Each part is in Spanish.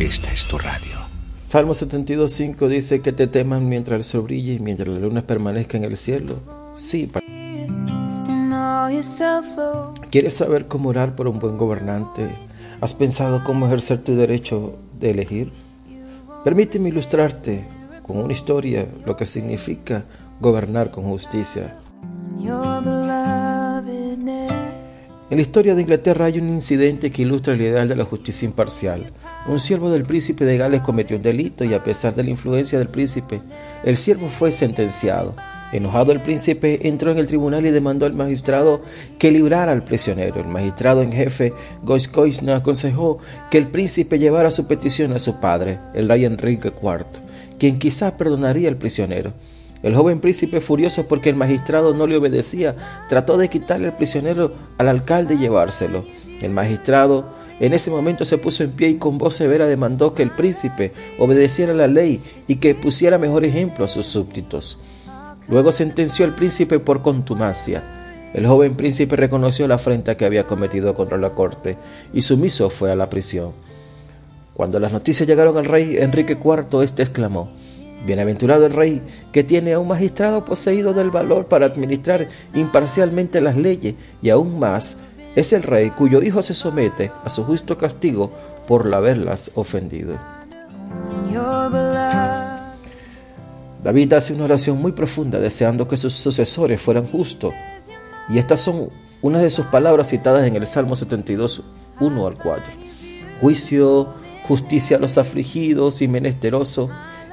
esta es tu radio. Salmo 72.5 dice que te teman mientras el sol brille y mientras la luna permanezca en el cielo. Sí, ¿Quieres saber cómo orar por un buen gobernante? ¿Has pensado cómo ejercer tu derecho de elegir? Permíteme ilustrarte con una historia lo que significa gobernar con justicia. En la historia de Inglaterra hay un incidente que ilustra el ideal de la justicia imparcial. Un siervo del príncipe de Gales cometió un delito y a pesar de la influencia del príncipe, el siervo fue sentenciado. Enojado el príncipe entró en el tribunal y demandó al magistrado que librara al prisionero. El magistrado en jefe, Goiscoisna, aconsejó que el príncipe llevara su petición a su padre, el rey Enrique IV, quien quizás perdonaría al prisionero. El joven príncipe, furioso porque el magistrado no le obedecía, trató de quitarle al prisionero al alcalde y llevárselo. El magistrado en ese momento se puso en pie y con voz severa demandó que el príncipe obedeciera la ley y que pusiera mejor ejemplo a sus súbditos. Luego sentenció al príncipe por contumacia. El joven príncipe reconoció la afrenta que había cometido contra la corte y sumiso fue a la prisión. Cuando las noticias llegaron al rey Enrique IV, éste exclamó, Bienaventurado el rey que tiene a un magistrado poseído del valor para administrar imparcialmente las leyes y aún más es el rey cuyo hijo se somete a su justo castigo por haberlas ofendido. David hace una oración muy profunda deseando que sus sucesores fueran justos y estas son unas de sus palabras citadas en el Salmo 72, 1 al 4. Juicio, justicia a los afligidos y menesterosos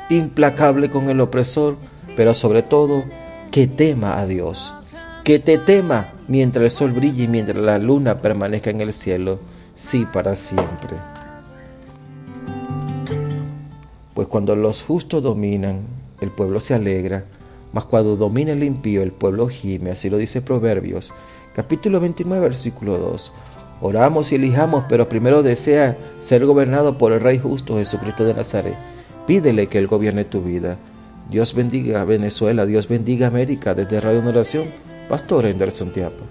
implacable con el opresor, pero sobre todo que tema a Dios, que te tema mientras el sol brille y mientras la luna permanezca en el cielo, sí para siempre. Pues cuando los justos dominan, el pueblo se alegra, mas cuando domina el impío, el pueblo gime, así lo dice Proverbios, capítulo 29, versículo 2. Oramos y elijamos, pero primero desea ser gobernado por el Rey justo Jesucristo de Nazaret Pídele que Él gobierne tu vida. Dios bendiga a Venezuela, Dios bendiga a América. Desde Radio Oración, Pastor Henderson Tiapa.